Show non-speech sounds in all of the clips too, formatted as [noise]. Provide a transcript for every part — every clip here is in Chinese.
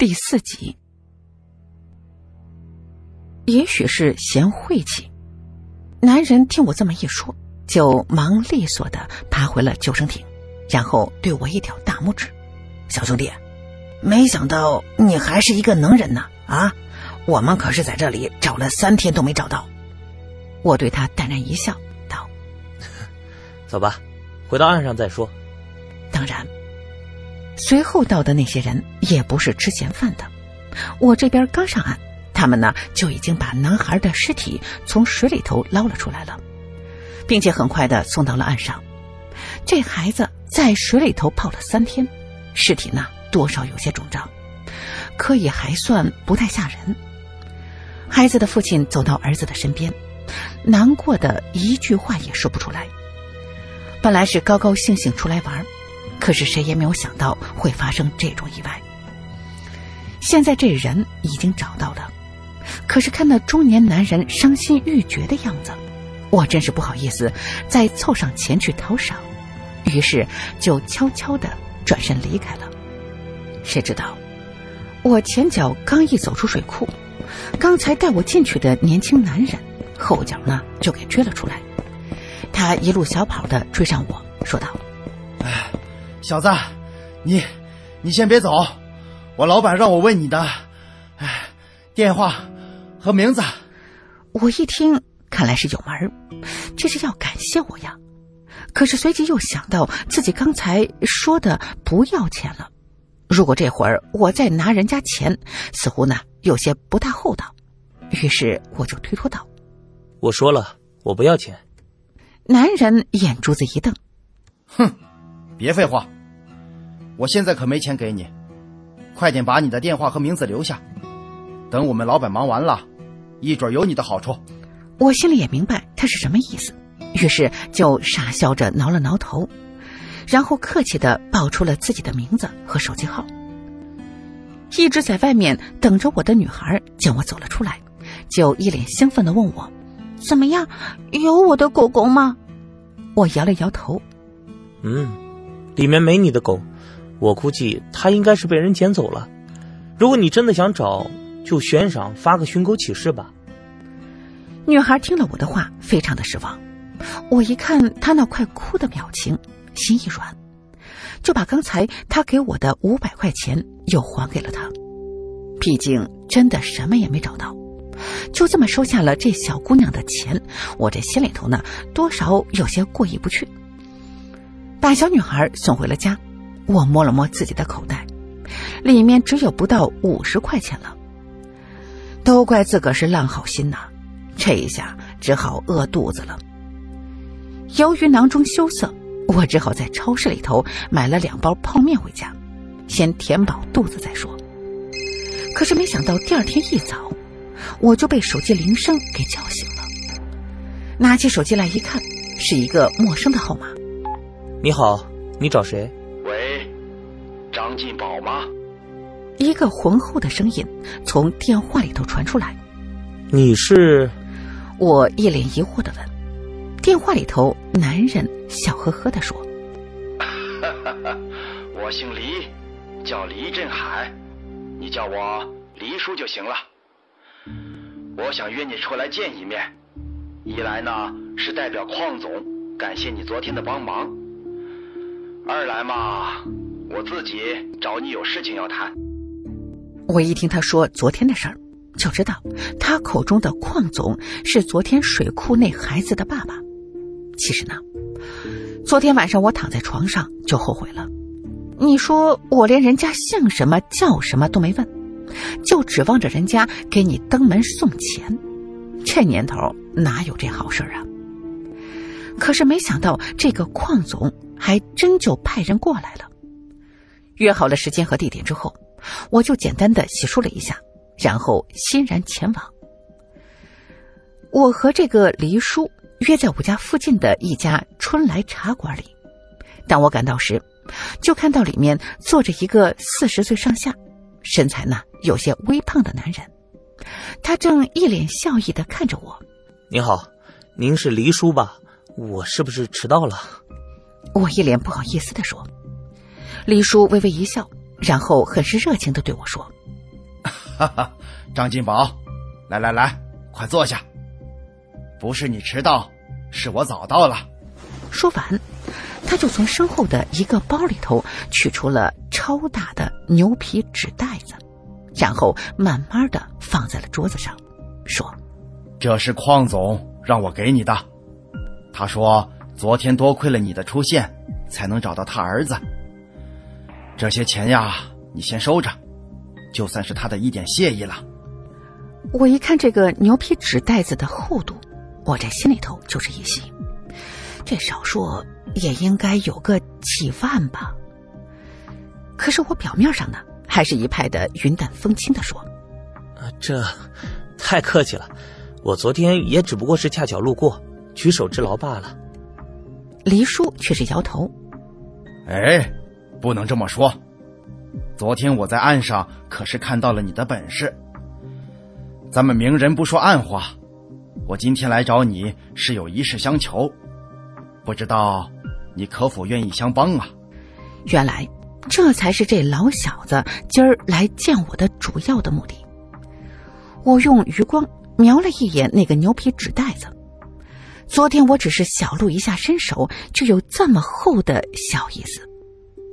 第四集。也许是嫌晦气，男人听我这么一说，就忙利索的爬回了救生艇，然后对我一挑大拇指：“小兄弟，没想到你还是一个能人呢！啊，我们可是在这里找了三天都没找到。”我对他淡然一笑，道：“走吧，回到岸上再说。”当然。随后到的那些人也不是吃闲饭的，我这边刚上岸，他们呢就已经把男孩的尸体从水里头捞了出来了，并且很快的送到了岸上。这孩子在水里头泡了三天，尸体呢多少有些肿胀，可也还算不太吓人。孩子的父亲走到儿子的身边，难过的一句话也说不出来。本来是高高兴兴出来玩。可是谁也没有想到会发生这种意外。现在这人已经找到了，可是看那中年男人伤心欲绝的样子，我真是不好意思再凑上前去讨赏，于是就悄悄的转身离开了。谁知道，我前脚刚一走出水库，刚才带我进去的年轻男人后脚呢就给追了出来。他一路小跑的追上我说道。小子，你，你先别走，我老板让我问你的，哎，电话和名字。我一听，看来是有门这是要感谢我呀。可是随即又想到自己刚才说的不要钱了，如果这会儿我再拿人家钱，似乎呢有些不大厚道。于是我就推脱道：“我说了，我不要钱。”男人眼珠子一瞪：“哼，别废话。”我现在可没钱给你，快点把你的电话和名字留下，等我们老板忙完了，一准有你的好处。我心里也明白他是什么意思，于是就傻笑着挠了挠头，然后客气的报出了自己的名字和手机号。一直在外面等着我的女孩见我走了出来，就一脸兴奋的问我：“怎么样，有我的狗狗吗？”我摇了摇头：“嗯，里面没你的狗。”我估计他应该是被人捡走了。如果你真的想找，就悬赏发个寻狗启事吧。女孩听了我的话，非常的失望。我一看她那快哭的表情，心一软，就把刚才她给我的五百块钱又还给了她。毕竟真的什么也没找到，就这么收下了这小姑娘的钱，我这心里头呢，多少有些过意不去。把小女孩送回了家。我摸了摸自己的口袋，里面只有不到五十块钱了。都怪自个儿是烂好心呐，这一下只好饿肚子了。由于囊中羞涩，我只好在超市里头买了两包泡面回家，先填饱肚子再说。可是没想到第二天一早，我就被手机铃声给叫醒了。拿起手机来一看，是一个陌生的号码。你好，你找谁？张进宝吗？一个浑厚的声音从电话里头传出来。你是？我一脸疑惑的问。电话里头男人笑呵呵的说：“ [laughs] 我姓黎，叫黎振海，你叫我黎叔就行了。我想约你出来见一面，一来呢是代表邝总感谢你昨天的帮忙，二来嘛。”我自己找你有事情要谈。我一听他说昨天的事儿，就知道他口中的邝总是昨天水库那孩子的爸爸。其实呢，昨天晚上我躺在床上就后悔了。你说我连人家姓什么叫什么都没问，就指望着人家给你登门送钱，这年头哪有这好事啊？可是没想到这个邝总还真就派人过来了。约好了时间和地点之后，我就简单的洗漱了一下，然后欣然前往。我和这个黎叔约在我家附近的一家春来茶馆里。当我赶到时，就看到里面坐着一个四十岁上下、身材呢有些微胖的男人，他正一脸笑意的看着我。您好，您是黎叔吧？我是不是迟到了？我一脸不好意思的说。李叔微微一笑，然后很是热情的对我说：“哈哈，张金宝，来来来，快坐下。不是你迟到，是我早到了。说完，他就从身后的一个包里头取出了超大的牛皮纸袋子，然后慢慢的放在了桌子上，说：“这是邝总让我给你的。他说昨天多亏了你的出现，才能找到他儿子。这些钱呀，你先收着，就算是他的一点谢意了。”我一看这个牛皮纸袋子的厚度。我这心里头就是一喜，这少说也应该有个几万吧。可是我表面上呢，还是一派的云淡风轻的说：“啊，这太客气了，我昨天也只不过是恰巧路过，举手之劳罢了。”黎叔却是摇头：“哎，不能这么说。昨天我在岸上可是看到了你的本事。咱们明人不说暗话。”我今天来找你是有一事相求，不知道你可否愿意相帮啊？原来这才是这老小子今儿来见我的主要的目的。我用余光瞄了一眼那个牛皮纸袋子，昨天我只是小露一下身手，就有这么厚的小意思，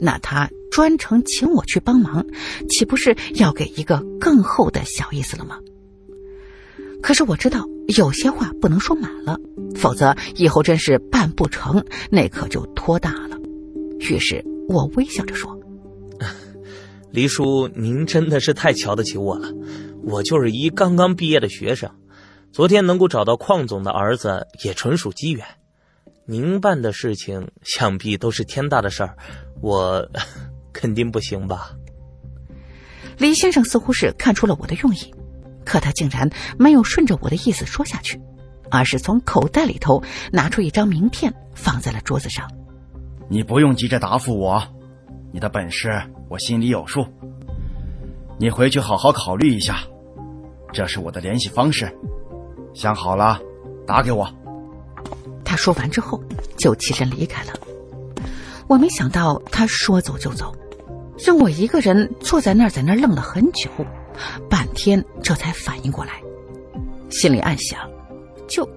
那他专程请我去帮忙，岂不是要给一个更厚的小意思了吗？可是我知道有些话不能说满了，否则以后真是办不成，那可就托大了。于是我微笑着说：“ [laughs] 黎叔，您真的是太瞧得起我了。我就是一刚刚毕业的学生，昨天能够找到邝总的儿子，也纯属机缘。您办的事情想必都是天大的事儿，我肯定不行吧？”李先生似乎是看出了我的用意。可他竟然没有顺着我的意思说下去，而是从口袋里头拿出一张名片，放在了桌子上。你不用急着答复我，你的本事我心里有数。你回去好好考虑一下，这是我的联系方式，想好了打给我。他说完之后就起身离开了。我没想到他说走就走，让我一个人坐在那儿，在那儿愣了很久。半天，这才反应过来，心里暗想：就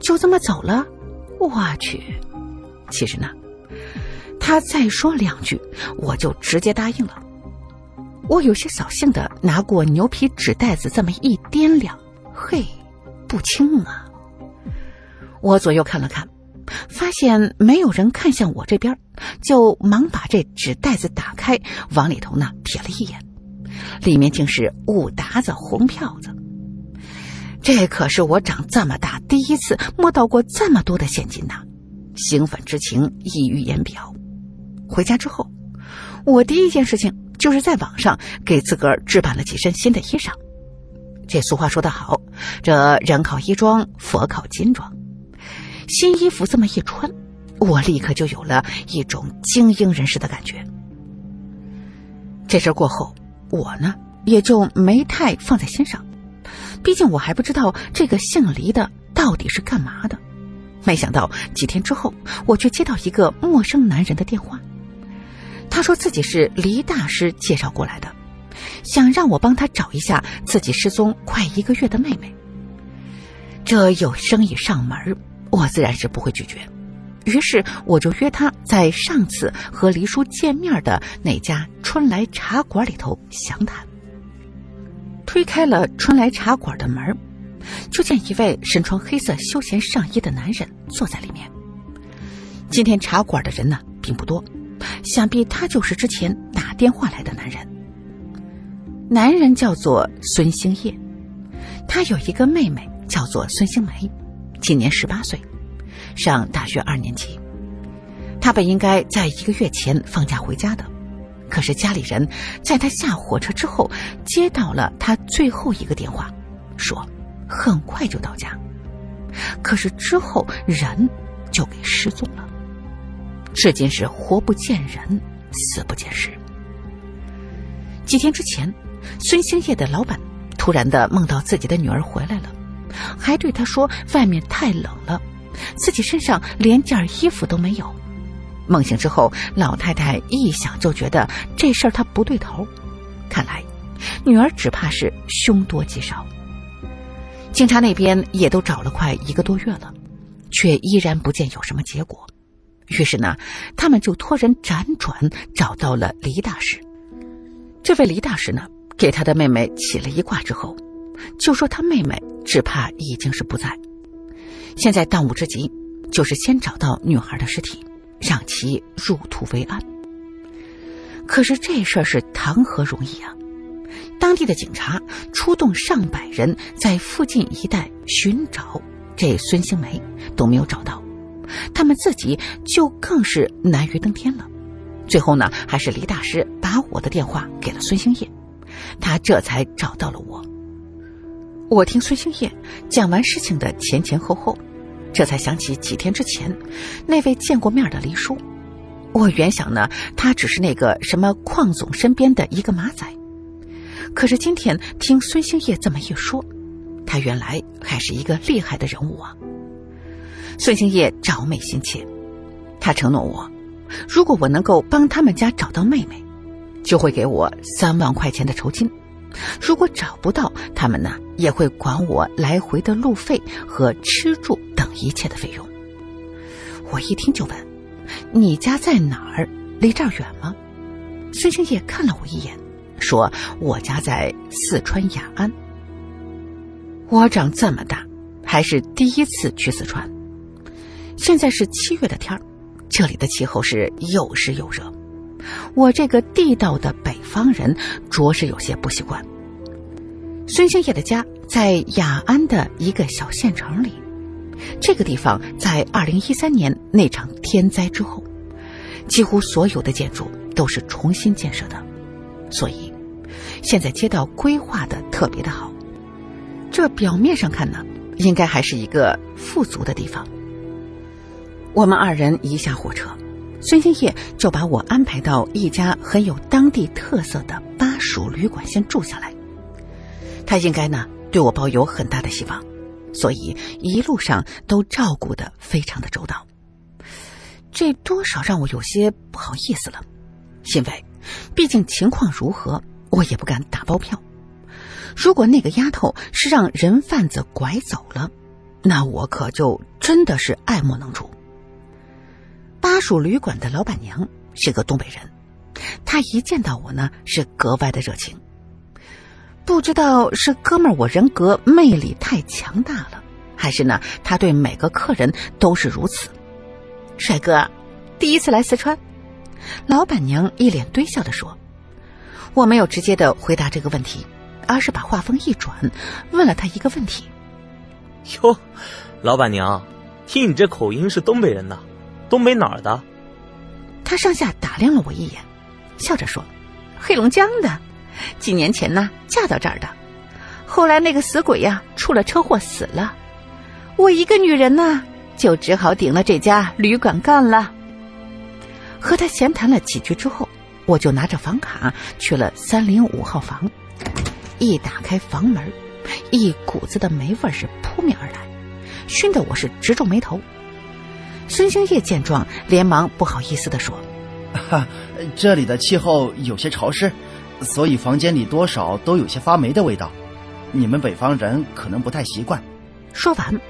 就这么走了？我去！其实呢，他再说两句，我就直接答应了。我有些扫兴的拿过牛皮纸袋子，这么一掂量，嘿，不轻啊！我左右看了看，发现没有人看向我这边，就忙把这纸袋子打开，往里头呢瞥了一眼。里面竟是五沓子红票子，这可是我长这么大第一次摸到过这么多的现金呐！兴奋之情溢于言表。回家之后，我第一件事情就是在网上给自个儿置办了几身新的衣裳。这俗话说得好，这人靠衣装，佛靠金装。新衣服这么一穿，我立刻就有了一种精英人士的感觉。这事过后。我呢，也就没太放在心上，毕竟我还不知道这个姓黎的到底是干嘛的。没想到几天之后，我却接到一个陌生男人的电话，他说自己是黎大师介绍过来的，想让我帮他找一下自己失踪快一个月的妹妹。这有生意上门，我自然是不会拒绝。于是我就约他在上次和黎叔见面的那家春来茶馆里头详谈。推开了春来茶馆的门，就见一位身穿黑色休闲上衣的男人坐在里面。今天茶馆的人呢并不多，想必他就是之前打电话来的男人。男人叫做孙兴业，他有一个妹妹叫做孙兴梅，今年十八岁。上大学二年级，他本应该在一个月前放假回家的，可是家里人在他下火车之后接到了他最后一个电话，说很快就到家，可是之后人就给失踪了，至今是活不见人，死不见尸。几天之前，孙兴业的老板突然的梦到自己的女儿回来了，还对他说外面太冷了。自己身上连件衣服都没有。梦醒之后，老太太一想就觉得这事儿她不对头。看来，女儿只怕是凶多吉少。警察那边也都找了快一个多月了，却依然不见有什么结果。于是呢，他们就托人辗转找到了黎大师。这位黎大师呢，给他的妹妹起了一卦之后，就说他妹妹只怕已经是不在。现在当务之急就是先找到女孩的尸体，让其入土为安。可是这事儿是谈何容易啊！当地的警察出动上百人在附近一带寻找这孙兴梅，都没有找到。他们自己就更是难于登天了。最后呢，还是黎大师把我的电话给了孙兴业，他这才找到了我。我听孙兴业讲完事情的前前后后，这才想起几天之前那位见过面的黎叔。我原想呢，他只是那个什么邝总身边的一个马仔，可是今天听孙兴业这么一说，他原来还是一个厉害的人物啊。孙兴业找妹心切，他承诺我，如果我能够帮他们家找到妹妹，就会给我三万块钱的酬金；如果找不到，他们呢也会管我来回的路费和吃住等一切的费用。我一听就问：“你家在哪儿？离这儿远吗？”孙兴业看了我一眼，说：“我家在四川雅安。”我长这么大，还是第一次去四川。现在是七月的天儿，这里的气候是又湿又热，我这个地道的北方人着实有些不习惯。孙兴业的家在雅安的一个小县城里，这个地方在二零一三年那场天灾之后，几乎所有的建筑都是重新建设的，所以现在街道规划的特别的好。这表面上看呢，应该还是一个富足的地方。我们二人一下火车，孙兴业就把我安排到一家很有当地特色的巴蜀旅馆先住下来。他应该呢对我抱有很大的希望，所以一路上都照顾的非常的周到。这多少让我有些不好意思了，因为毕竟情况如何，我也不敢打包票。如果那个丫头是让人贩子拐走了，那我可就真的是爱莫能助。巴蜀旅馆的老板娘是个东北人，她一见到我呢是格外的热情。不知道是哥们儿我人格魅力太强大了，还是呢他对每个客人都是如此。帅哥，第一次来四川？老板娘一脸堆笑的说。我没有直接的回答这个问题，而是把话锋一转，问了他一个问题。哟，老板娘，听你这口音是东北人呐？东北哪儿的？他上下打量了我一眼，笑着说：“黑龙江的，几年前呢嫁到这儿的，后来那个死鬼呀出了车祸死了，我一个女人呢就只好顶了这家旅馆干了。”和他闲谈了几句之后，我就拿着房卡去了三零五号房。一打开房门，一股子的霉味是扑面而来，熏得我是直皱眉头。孙兴业见状，连忙不好意思地说：“哈，这里的气候有些潮湿，所以房间里多少都有些发霉的味道。你们北方人可能不太习惯。”说完，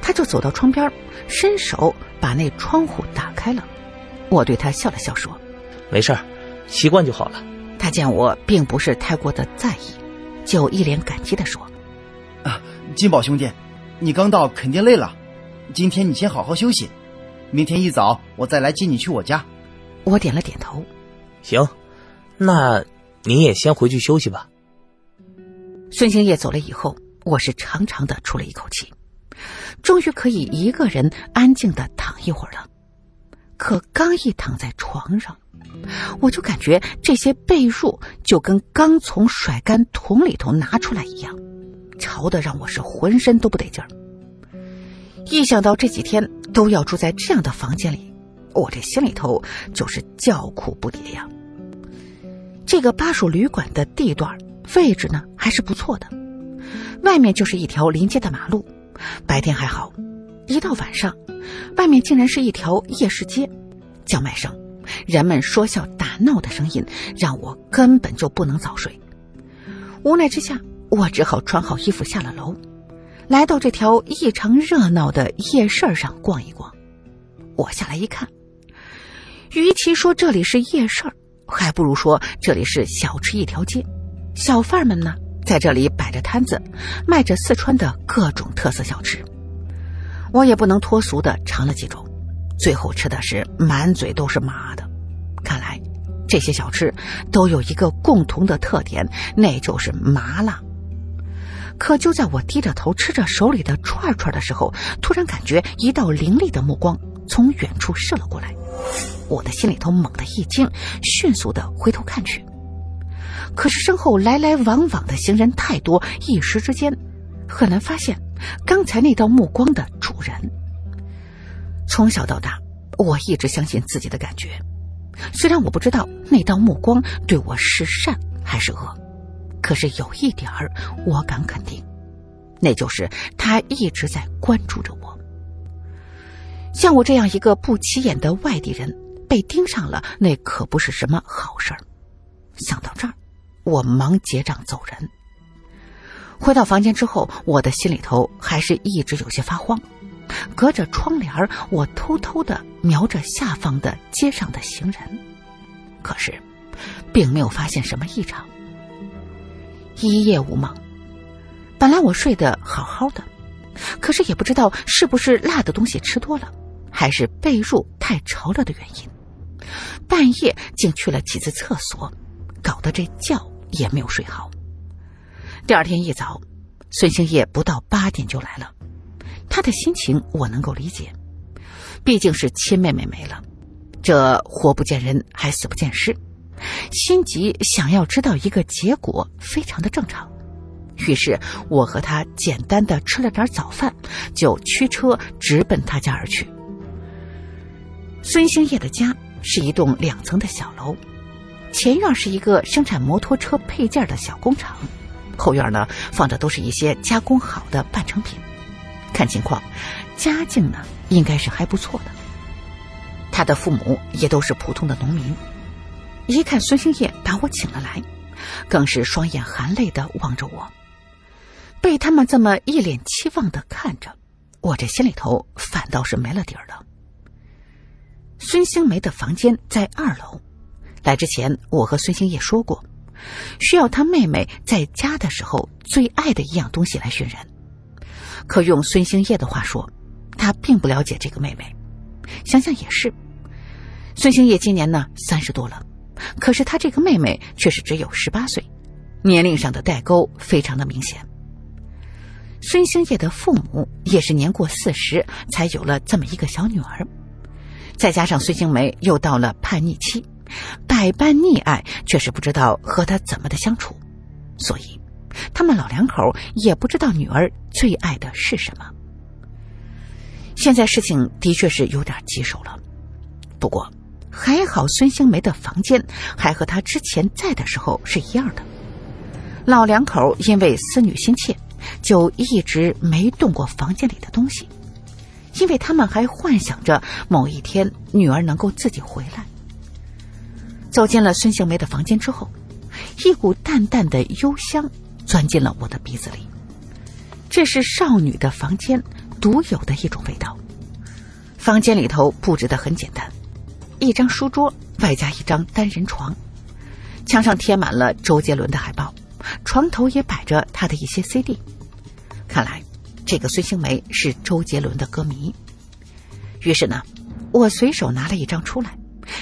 他就走到窗边，伸手把那窗户打开了。我对他笑了笑说：“没事儿，习惯就好了。”他见我并不是太过的在意，就一脸感激的说：“啊，金宝兄弟，你刚到肯定累了，今天你先好好休息。”明天一早我再来接你去我家。我点了点头。行，那你也先回去休息吧。孙兴业走了以后，我是长长的出了一口气，终于可以一个人安静的躺一会儿了。可刚一躺在床上，我就感觉这些被褥就跟刚从甩干桶里头拿出来一样，潮的让我是浑身都不得劲儿。一想到这几天都要住在这样的房间里，我这心里头就是叫苦不迭呀。这个巴蜀旅馆的地段位置呢还是不错的，外面就是一条临街的马路，白天还好，一到晚上，外面竟然是一条夜市街，叫卖声、人们说笑打闹的声音让我根本就不能早睡。无奈之下，我只好穿好衣服下了楼，来到这条异常热闹的夜市上逛一逛。我下来一看，与其说这里是夜市还不如说这里是小吃一条街。小贩们呢，在这里摆着摊子，卖着四川的各种特色小吃。我也不能脱俗的尝了几种，最后吃的是满嘴都是麻的。看来这些小吃都有一个共同的特点，那就是麻辣。可就在我低着头吃着手里的串串的时候，突然感觉一道凌厉的目光从远处射了过来，我的心里头猛地一惊，迅速的回头看去。可是身后来来往往的行人太多，一时之间很难发现刚才那道目光的主人。从小到大，我一直相信自己的感觉，虽然我不知道那道目光对我是善还是恶，可是有一点儿我敢肯定，那就是他一直在关注着我。像我这样一个不起眼的外地人被盯上了，那可不是什么好事儿。想到这儿。我忙结账走人。回到房间之后，我的心里头还是一直有些发慌。隔着窗帘我偷偷的瞄着下方的街上的行人，可是，并没有发现什么异常。第一夜无梦，本来我睡得好好的，可是也不知道是不是辣的东西吃多了，还是被褥太潮了的原因，半夜竟去了几次厕所，搞得这觉。也没有睡好。第二天一早，孙兴业不到八点就来了。他的心情我能够理解，毕竟是亲妹妹没了，这活不见人还死不见尸，心急想要知道一个结果，非常的正常。于是我和他简单的吃了点早饭，就驱车直奔他家而去。孙兴业的家是一栋两层的小楼。前院是一个生产摩托车配件的小工厂，后院呢放的都是一些加工好的半成品。看情况，家境呢应该是还不错的。他的父母也都是普通的农民。一看孙兴业把我请了来，更是双眼含泪的望着我。被他们这么一脸期望的看着，我这心里头反倒是没了底儿了。孙兴梅的房间在二楼。来之前，我和孙兴业说过，需要他妹妹在家的时候最爱的一样东西来寻人。可用孙兴业的话说，他并不了解这个妹妹。想想也是，孙兴业今年呢三十多了，可是他这个妹妹却是只有十八岁，年龄上的代沟非常的明显。孙兴业的父母也是年过四十才有了这么一个小女儿，再加上孙兴梅又到了叛逆期。百般溺爱，却是不知道和他怎么的相处，所以他们老两口也不知道女儿最爱的是什么。现在事情的确是有点棘手了，不过还好孙兴梅的房间还和他之前在的时候是一样的。老两口因为思女心切，就一直没动过房间里的东西，因为他们还幻想着某一天女儿能够自己回来。走进了孙兴梅的房间之后，一股淡淡的幽香钻进了我的鼻子里。这是少女的房间独有的一种味道。房间里头布置的很简单，一张书桌外加一张单人床，墙上贴满了周杰伦的海报，床头也摆着他的一些 CD。看来这个孙兴梅是周杰伦的歌迷。于是呢，我随手拿了一张出来。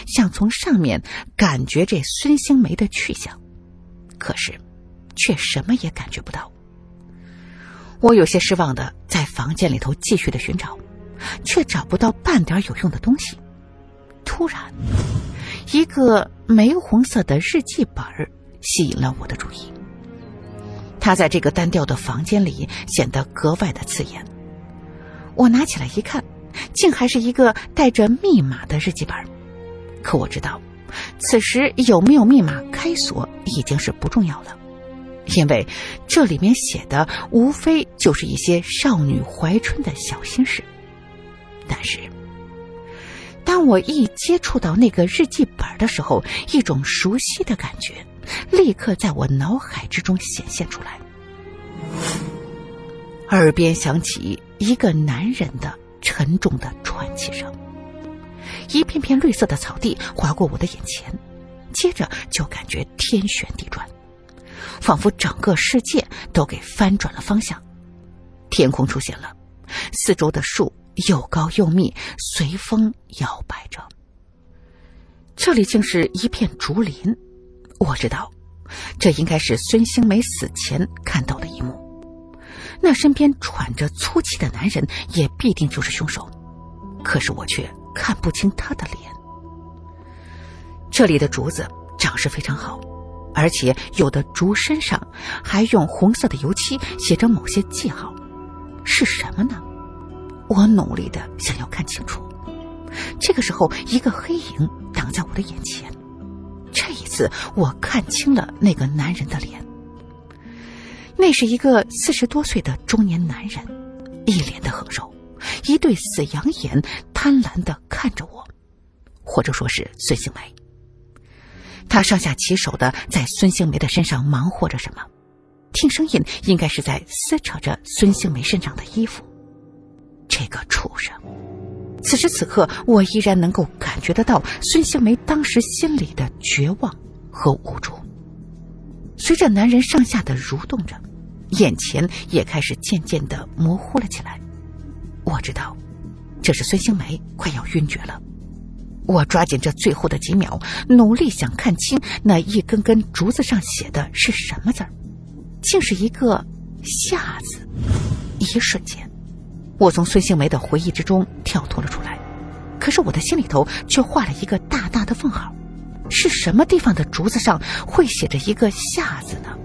想从上面感觉这孙兴梅的去向，可是，却什么也感觉不到。我有些失望的在房间里头继续的寻找，却找不到半点有用的东西。突然，一个玫红色的日记本吸引了我的注意。它在这个单调的房间里显得格外的刺眼。我拿起来一看，竟还是一个带着密码的日记本。可我知道，此时有没有密码开锁已经是不重要了，因为这里面写的无非就是一些少女怀春的小心事。但是，当我一接触到那个日记本的时候，一种熟悉的感觉立刻在我脑海之中显现出来，耳边响起一个男人的沉重的喘气声。一片片绿色的草地划过我的眼前，接着就感觉天旋地转，仿佛整个世界都给翻转了方向。天空出现了，四周的树又高又密，随风摇摆着。这里竟是一片竹林，我知道，这应该是孙兴梅死前看到的一幕。那身边喘着粗气的男人，也必定就是凶手。可是我却看不清他的脸。这里的竹子长势非常好，而且有的竹身上还用红色的油漆写着某些记号，是什么呢？我努力的想要看清楚。这个时候，一个黑影挡在我的眼前。这一次，我看清了那个男人的脸。那是一个四十多岁的中年男人，一脸的横肉。一对死羊眼贪婪的看着我，或者说是孙兴梅。他上下其手的在孙兴梅的身上忙活着什么，听声音应该是在撕扯着孙兴梅身上的衣服。这个畜生！此时此刻，我依然能够感觉得到孙兴梅当时心里的绝望和无助。随着男人上下的蠕动着，眼前也开始渐渐的模糊了起来。我知道，这是孙兴梅快要晕厥了。我抓紧这最后的几秒，努力想看清那一根根竹子上写的是什么字儿，竟是一个“下”字。一瞬间，我从孙兴梅的回忆之中跳脱了出来。可是我的心里头却画了一个大大的问号：是什么地方的竹子上会写着一个“下”字呢？